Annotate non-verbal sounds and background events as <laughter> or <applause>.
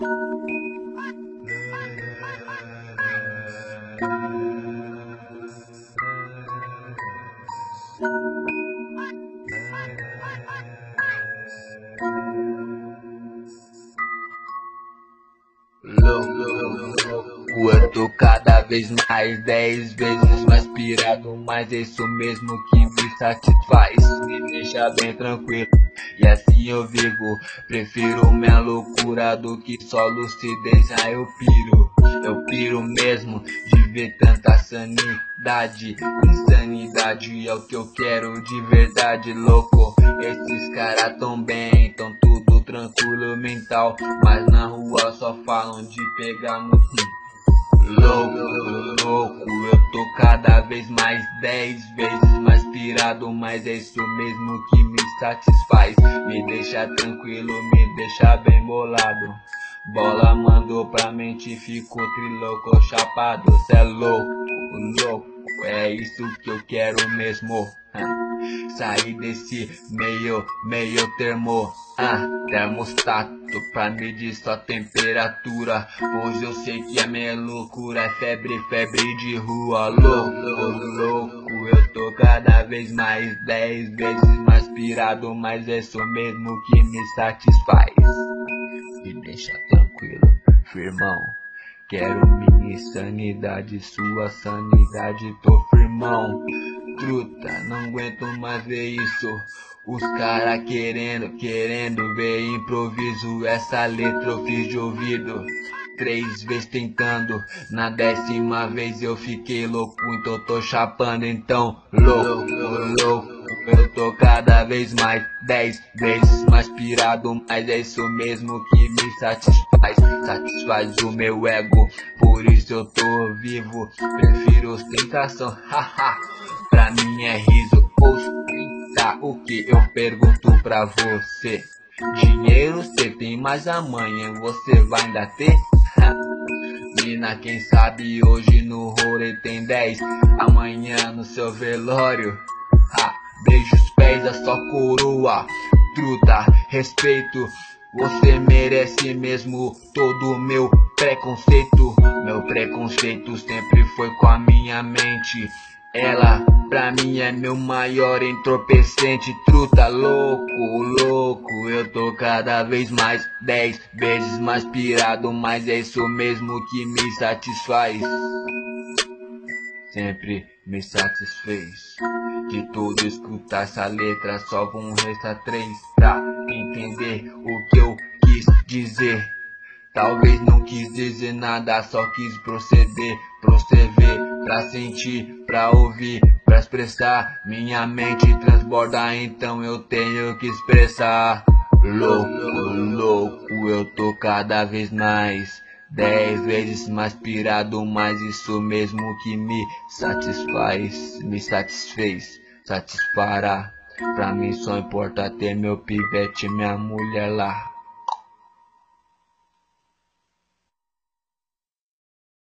Thank you. Cada vez mais, dez vezes mais pirado, mas é isso mesmo que me satisfaz, me deixa bem tranquilo. E assim eu vivo, prefiro minha loucura do que só lucidez, aí eu piro, eu piro mesmo. De ver tanta sanidade, insanidade é o que eu quero de verdade, louco. Esses caras tão bem, tão tudo tranquilo mental, mas na rua só falam de pegar no Louco, louco, eu tô cada vez mais dez vezes mais pirado, mas é isso mesmo que me satisfaz. Me deixa tranquilo, me deixa bem bolado. Bola mandou pra mente, ficou triloco, chapado. Cê é louco, louco, é isso que eu quero mesmo. Sair desse meio, meio termo, ah, termostato pra medir sua temperatura. Hoje eu sei que a minha loucura é febre, febre de rua. Louco, louco, eu tô cada vez mais, dez vezes mais pirado, mas é isso mesmo que me satisfaz. Me deixa tranquilo, firmão. Quero minha sanidade, sua sanidade, tô firmão truta, não aguento mais ver isso. Os cara querendo, querendo ver improviso. Essa letra eu fiz de ouvido. Três vezes tentando, na décima vez eu fiquei louco, então tô chapando, então louco, louco. Eu tô cada vez mais, dez vezes mais pirado, mas é isso mesmo que me satisfaz, satisfaz o meu ego, por isso eu tô vivo, prefiro ostentação, <laughs> haha. É riso ostentar o que eu pergunto pra você. Dinheiro cê tem, mas amanhã você vai ainda ter? <laughs> Mina, quem sabe hoje no rolê tem 10, amanhã no seu velório. Ha, beijo os pés da sua coroa, truta, respeito. Você merece mesmo todo o meu preconceito. Meu preconceito sempre foi com a minha mente. Ela pra mim é meu maior entorpecente, truta louco, louco. Eu tô cada vez mais, dez vezes mais pirado, mas é isso mesmo que me satisfaz. Sempre me satisfez. De tudo escutar essa letra, só vão restar três pra entender o que eu quis dizer. Talvez não quis dizer nada, só quis proceder, proceder pra sentir, pra ouvir, pra expressar. Minha mente transborda, então eu tenho que expressar. Louco, louco, eu tô cada vez mais. Dez vezes mais pirado, mas isso mesmo que me satisfaz, me satisfez, satisfará. Pra mim só importa ter meu pivete, minha mulher lá.